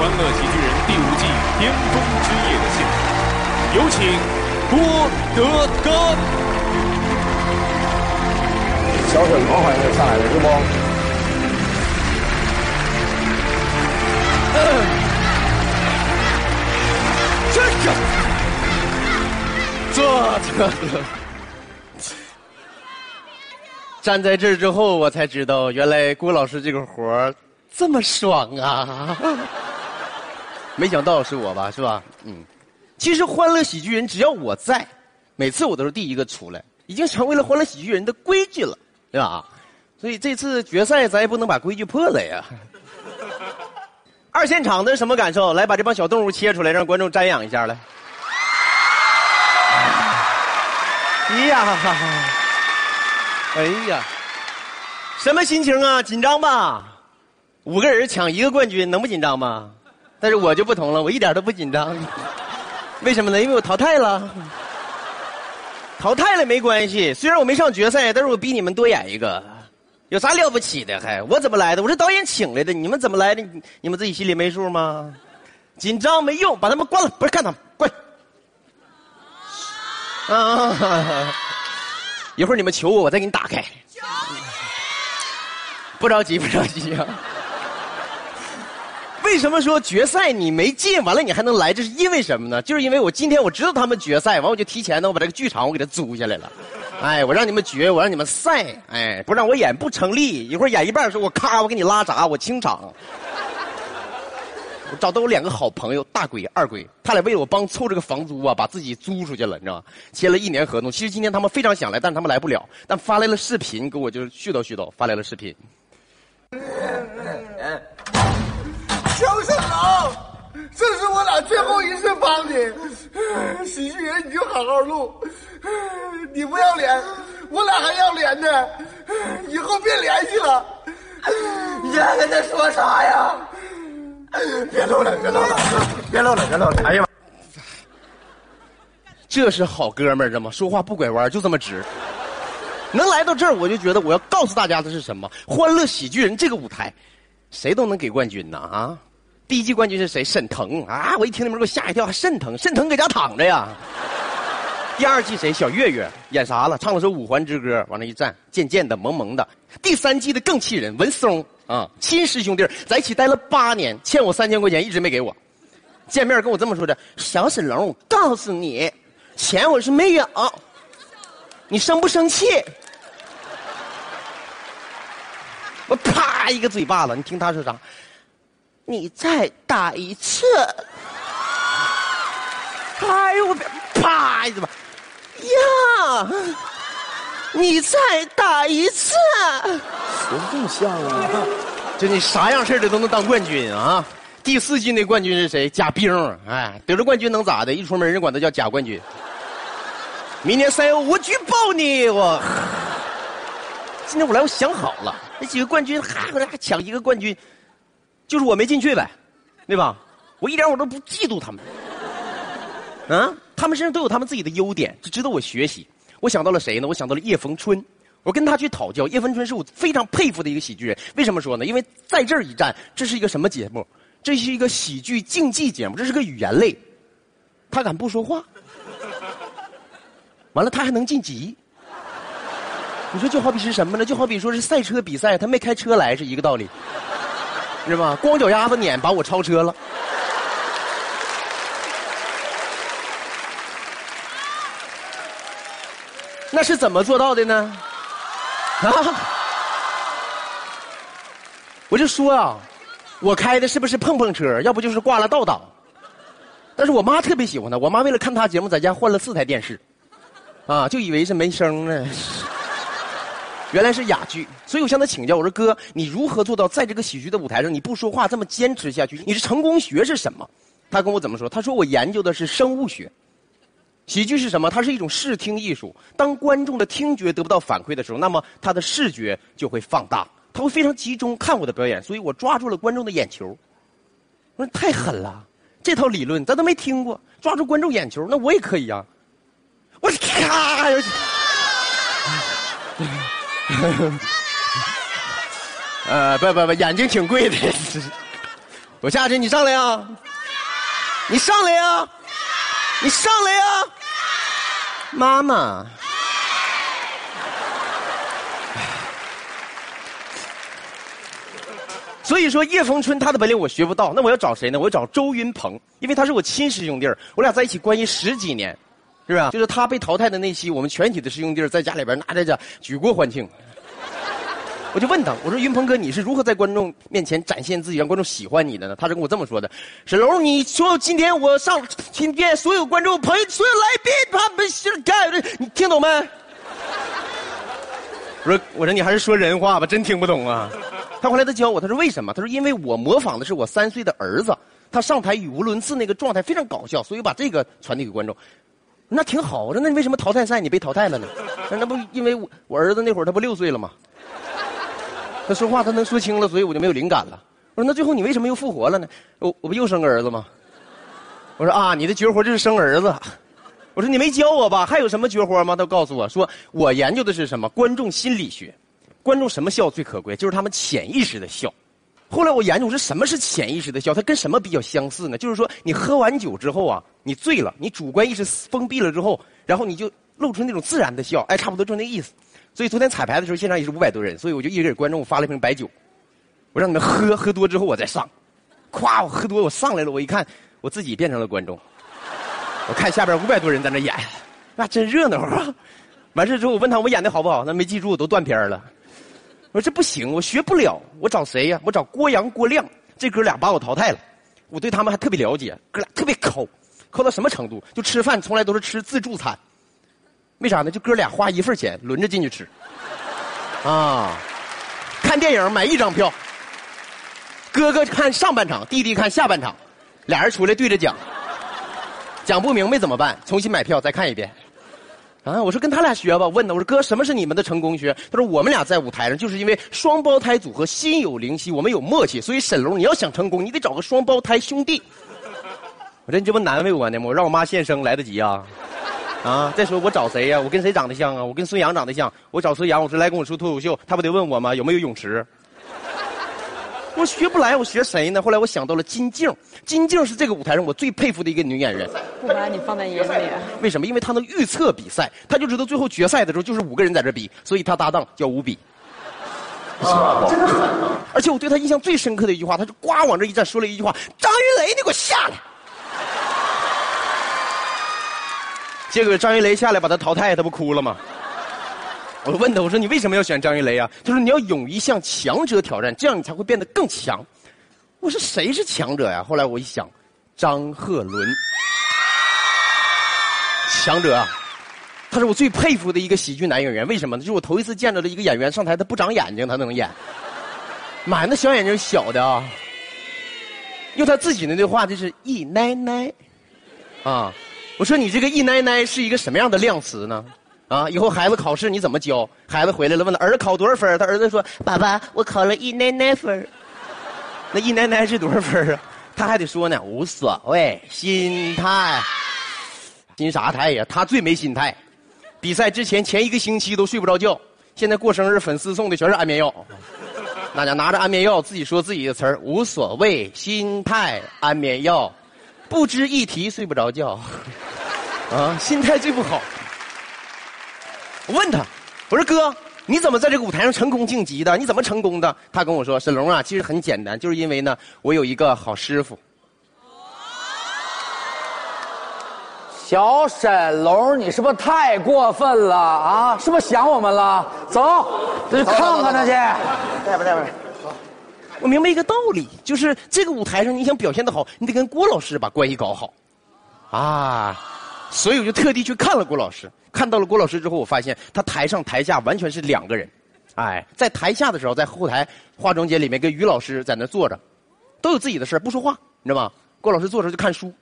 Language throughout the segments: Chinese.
欢乐喜剧人》第五季巅峰之夜的现场，有请郭德纲。小沈腾好像就上来了，是不？这个，这这，站在这儿之后，我才知道，原来郭老师这个活儿这么爽啊！没想到是我吧，是吧？嗯，其实欢乐喜剧人只要我在，每次我都是第一个出来，已经成为了欢乐喜剧人的规矩了，对吧？所以这次决赛咱也不能把规矩破了呀。二现场的什么感受？来，把这帮小动物切出来，让观众瞻仰一下来。哎呀，哎呀，什么心情啊？紧张吧？五个人抢一个冠军，能不紧张吗？但是我就不同了，我一点都不紧张。为什么呢？因为我淘汰了。淘汰了没关系，虽然我没上决赛，但是我比你们多演一个。有啥了不起的？还我怎么来的？我是导演请来的。你们怎么来的？你们自己心里没数吗？紧张没用，把他们关了。不是看他们，关。啊！一会儿你们求我，我再给你打开。不着急，不着急啊。为什么说决赛你没进，完了你还能来？这是因为什么呢？就是因为我今天我知道他们决赛，完我就提前呢，我把这个剧场我给他租下来了。哎，我让你们决，我让你们赛，哎，不让我演不成立。一会儿演一半的时候，我咔，我给你拉闸，我清场。我找到我两个好朋友，大鬼、二鬼，他俩为了我帮凑这个房租啊，把自己租出去了，你知道吗？签了一年合同。其实今天他们非常想来，但是他们来不了，但发来了视频给我，就是絮叨絮叨，发来了视频。这是我俩最后一次帮你，喜剧人你就好好录，你不要脸，我俩还要脸呢，以后别联系了。你还跟他说啥呀？别录了，别录了，别录了，别录了。哎呀妈！这是好哥们儿，知道吗？说话不拐弯，就这么直。能来到这儿，我就觉得我要告诉大家的是什么？欢乐喜剧人这个舞台，谁都能给冠军呢啊！第一季冠军是谁？沈腾啊！我一听那名给我吓一跳，还沈腾，沈腾搁家躺着呀。第二季谁？小岳岳演啥了？唱了首《五环之歌》，往那一站，渐渐的，萌萌的。第三季的更气人，文松啊，亲师兄弟在一起待了八年，欠我三千块钱，一直没给我。见面跟我这么说的：“小沈龙，我告诉你，钱我是没有，你生不生气？”我啪一个嘴巴子，你听他说啥？你再打一次！哎呦我啪一嘴巴！呀！你再打一次！怎么这么像啊？就你啥样式的都能当冠军啊！第四季那冠军是谁？贾冰，哎，得了冠军能咋的？一出门人管他叫贾冠军。明年赛欧我举报你！我今天我来，我想好了，那几个冠军哈，我俩抢一个冠军。就是我没进去呗，对吧？我一点我都不嫉妒他们，啊，他们身上都有他们自己的优点，就值得我学习。我想到了谁呢？我想到了叶逢春，我跟他去讨教。叶逢春是我非常佩服的一个喜剧人。为什么说呢？因为在这儿一站，这是一个什么节目？这是一个喜剧竞技节目，这是个语言类。他敢不说话？完了，他还能晋级？你说就好比是什么呢？就好比说是赛车比赛，他没开车来是一个道理。是吧？光脚丫子撵把我超车了。那是怎么做到的呢？啊！我就说啊，我开的是不是碰碰车？要不就是挂了倒档。但是我妈特别喜欢他，我妈为了看他节目，在家换了四台电视，啊，就以为是没声呢。原来是哑剧，所以我向他请教，我说哥，你如何做到在这个喜剧的舞台上你不说话这么坚持下去？你是成功学是什么？他跟我怎么说？他说我研究的是生物学。喜剧是什么？它是一种视听艺术。当观众的听觉得不到反馈的时候，那么他的视觉就会放大，他会非常集中看我的表演，所以我抓住了观众的眼球。我说太狠了，这套理论咱都没听过，抓住观众眼球，那我也可以呀。我咔！呃，不不不，眼睛挺贵的。我下去，你上来呀！你上来呀！你上来呀！妈妈。所以说叶逢春他的本领我学不到，那我要找谁呢？我要找周云鹏，因为他是我亲师兄弟，我俩在一起关系十几年，是吧？就是他被淘汰的那期，我们全体的师兄弟儿在家里边拿着这举国欢庆。我就问他，我说云鹏哥，你是如何在观众面前展现自己，让观众喜欢你的呢？他是跟我这么说的：沈龙，你说今天我上今天所有观众朋友所有来宾他们是干的，你听懂没？我说我说你还是说人话吧，真听不懂啊。他后来他教我，他说为什么？他说因为我模仿的是我三岁的儿子，他上台语无伦次那个状态非常搞笑，所以把这个传递给观众。那挺好，我说那你为什么淘汰赛你被淘汰了呢？那不因为我我儿子那会儿他不六岁了吗？他说话他能说清了，所以我就没有灵感了。我说那最后你为什么又复活了呢？我我不又生个儿子吗？我说啊，你的绝活就是生儿子。我说你没教我吧？还有什么绝活吗？他告诉我说，我研究的是什么？观众心理学。观众什么笑最可贵？就是他们潜意识的笑。后来我研究说什么是潜意识的笑，它跟什么比较相似呢？就是说你喝完酒之后啊，你醉了，你主观意识封闭了之后，然后你就露出那种自然的笑，哎，差不多就那意思。所以昨天彩排的时候，现场也是五百多人，所以我就一直给观众发了一瓶白酒，我让你们喝，喝多之后我再上。咵，我喝多我上来了，我一看我自己变成了观众。我看下边五百多人在那演，那真热闹啊！完事之后我问他我演的好不好，那没记住，都断片了。我说这不行，我学不了，我找谁呀？我找郭阳、郭亮，这哥俩把我淘汰了。我对他们还特别了解，哥俩特别抠，抠到什么程度？就吃饭从来都是吃自助餐。为啥呢？就哥俩花一份钱，轮着进去吃。啊，看电影买一张票，哥哥看上半场，弟弟看下半场，俩人出来对着讲，讲不明白怎么办？重新买票再看一遍。啊，我说跟他俩学吧。问他，我说哥，什么是你们的成功学？他说我们俩在舞台上就是因为双胞胎组合心有灵犀，我们有默契，所以沈龙你要想成功，你得找个双胞胎兄弟。我说你这不难为我呢吗？我让我妈现生来得及啊。啊！再说我找谁呀？我跟谁长得像啊？我跟孙杨长得像。我找孙杨，我说来跟我说脱口秀，他不得问我吗？有没有泳池？我学不来，我学谁呢？后来我想到了金靖，金靖是这个舞台上我最佩服的一个女演员。不把你放在眼里。为什么？因为她能预测比赛，她就知道最后决赛的时候就是五个人在这比，所以她搭档叫五比。啊，真的狠！而且我对她印象最深刻的一句话，她就呱往这一站，说了一句话：“张云雷，你给我下来！”结果张云雷下来把他淘汰，他不哭了吗？我问他，我说你为什么要选张云雷啊？他说你要勇于向强者挑战，这样你才会变得更强。我说谁是强者呀？后来我一想，张鹤伦，强者啊，他是我最佩服的一个喜剧男演员。为什么呢？就是我头一次见着的一个演员上台，他不长眼睛，他能演。妈呀，那小眼睛小的啊。用他自己的那话，就是“一奶奶”，啊。我说你这个“一奶奶”是一个什么样的量词呢？啊，以后孩子考试你怎么教？孩子回来了问他儿子考多少分他儿子说：“爸爸，我考了一奶奶分那一奶奶是多少分啊？他还得说呢，无所谓，心态，心啥态呀？他最没心态。比赛之前前一个星期都睡不着觉，现在过生日粉丝送的全是安眠药。那家拿着安眠药自己说自己的词儿，无所谓，心态，安眠药，不值一提睡不着觉。啊，心态最不好。我问他，我说哥，你怎么在这个舞台上成功晋级的？你怎么成功的？他跟我说，沈龙啊，其实很简单，就是因为呢，我有一个好师傅。小沈龙，你是不是太过分了啊？是不是想我们了？走，再去看看他去。带吧带吧。我明白一个道理，就是这个舞台上你想表现的好，你得跟郭老师把关系搞好。啊。所以我就特地去看了郭老师，看到了郭老师之后，我发现他台上台下完全是两个人。哎，在台下的时候，在后台化妆间里面跟于老师在那坐着，都有自己的事不说话，你知道吗？郭老师坐着就看书，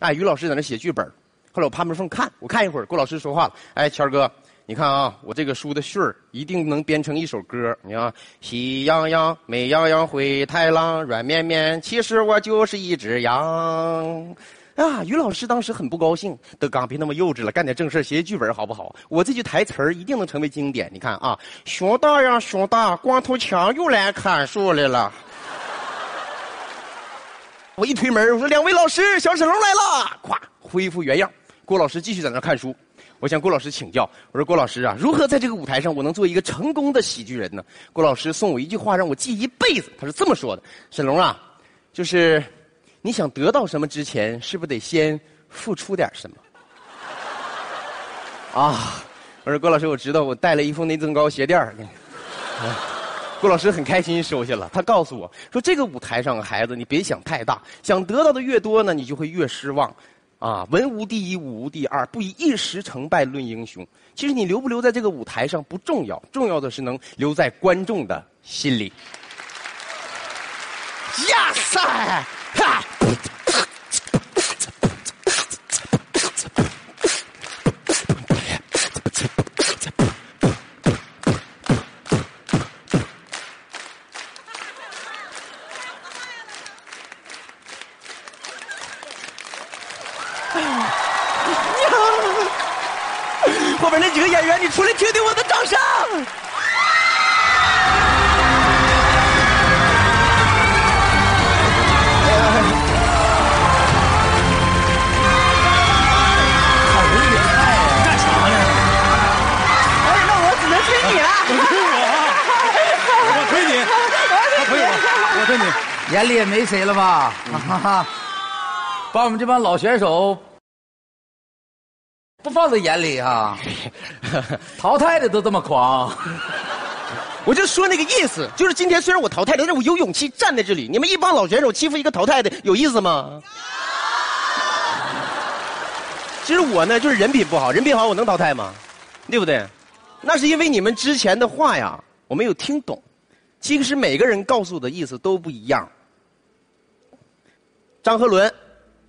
哎，于老师在那写剧本。后来我趴门缝看，我看一会儿，郭老师说话了：“哎，谦儿哥，你看啊，我这个书的序儿一定能编成一首歌。你看，喜羊羊、美羊羊、灰太狼、软绵绵，其实我就是一只羊。”啊，于老师当时很不高兴。德刚，别那么幼稚了，干点正事写写剧本好不好？我这句台词儿一定能成为经典。你看啊，熊大呀，熊大，光头强又来砍树来了。我一推门，我说：“两位老师，小沈龙来了！”咵，恢复原样。郭老师继续在那看书。我向郭老师请教，我说：“郭老师啊，如何在这个舞台上我能做一个成功的喜剧人呢？”郭老师送我一句话，让我记一辈子。他是这么说的：“沈龙啊，就是你想得到什么之前，是不是得先付出点什么？”啊，我说郭老师，我知道，我带了一副内增高鞋垫儿。郭老师很开心收下了。他告诉我说：“这个舞台上，孩子，你别想太大，想得到的越多呢，你就会越失望。”啊，文无第一，武无第二，不以一时成败论英雄。其实你留不留在这个舞台上不重要，重要的是能留在观众的心里。呀塞，哈！后边那几个演员，你出来听听我的掌声。干啥呢？哎，那我只能听你了。我推你，他推我，我推你。眼里也没谁了吧？哈哈，把我们这帮老选手不放在眼里啊！淘汰的都这么狂，我就说那个意思，就是今天虽然我淘汰了，但是我有勇气站在这里。你们一帮老选手欺负一个淘汰的，有意思吗？其实我呢，就是人品不好，人品好我能淘汰吗？对不对？那是因为你们之前的话呀，我没有听懂。其实每个人告诉我的意思都不一样。张鹤伦，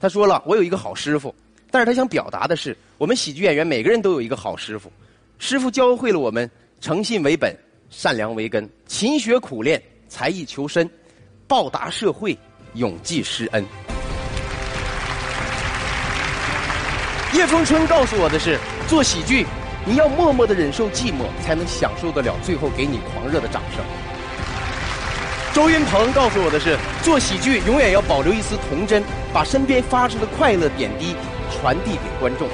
他说了，我有一个好师傅，但是他想表达的是，我们喜剧演员每个人都有一个好师傅，师傅教会了我们诚信为本，善良为根，勤学苦练，才艺求深，报答社会，永记师恩。叶风春告诉我的是，做喜剧，你要默默的忍受寂寞，才能享受得了最后给你狂热的掌声。周云鹏告诉我的是，做喜剧永远要保留一丝童真，把身边发生的快乐点滴传递给观众。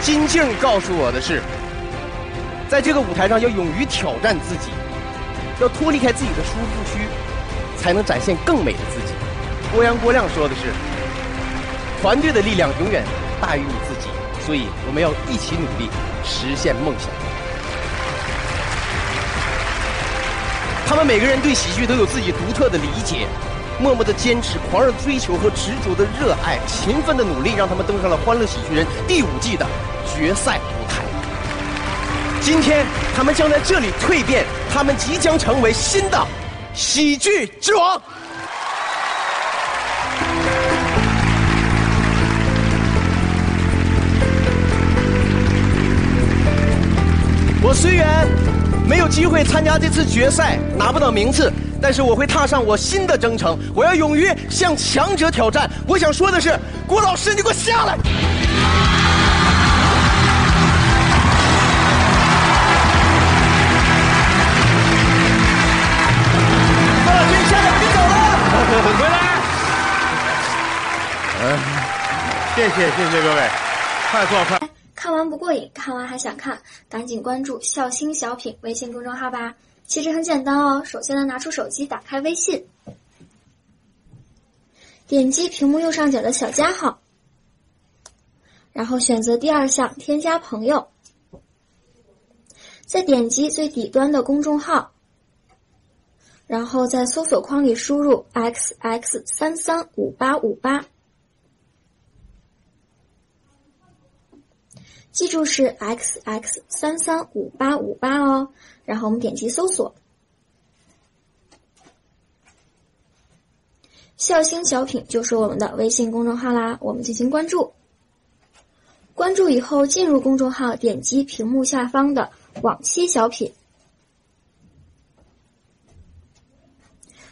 金靖告诉我的是，在这个舞台上要勇于挑战自己，要脱离开自己的舒适区，才能展现更美的自己。郭阳郭亮说的是，团队的力量永远大于你自己，所以我们要一起努力，实现梦想。他们每个人对喜剧都有自己独特的理解，默默的坚持、狂热追求和执着的热爱、勤奋的努力，让他们登上了《欢乐喜剧人》第五季的决赛舞台。今天，他们将在这里蜕变，他们即将成为新的喜剧之王。我虽然没有机会参加这次决赛，拿不到名次，但是我会踏上我新的征程。我要勇于向强者挑战。我想说的是，郭老师，你给我下来！郭老师，你下来，我就走了。回来。嗯，谢谢谢谢各位，快坐快。看完不过瘾，看完还想看，赶紧关注“笑星小品”微信公众号吧。其实很简单哦，首先呢，拿出手机，打开微信，点击屏幕右上角的小加号，然后选择第二项添加朋友，再点击最底端的公众号，然后在搜索框里输入 “xx 三三五八五八”。记住是 x x 三三五八五八哦，然后我们点击搜索，笑星小品就是我们的微信公众号啦，我们进行关注。关注以后进入公众号，点击屏幕下方的往期小品，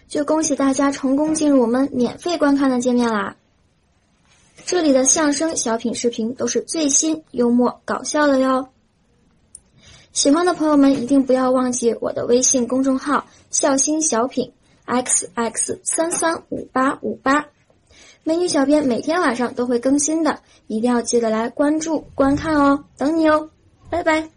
就恭喜大家成功进入我们免费观看的界面啦。这里的相声小品视频都是最新、幽默、搞笑的哟。喜欢的朋友们一定不要忘记我的微信公众号“笑星小品 x x 三三五八五八。美女小编每天晚上都会更新的，一定要记得来关注观看哦，等你哦，拜拜。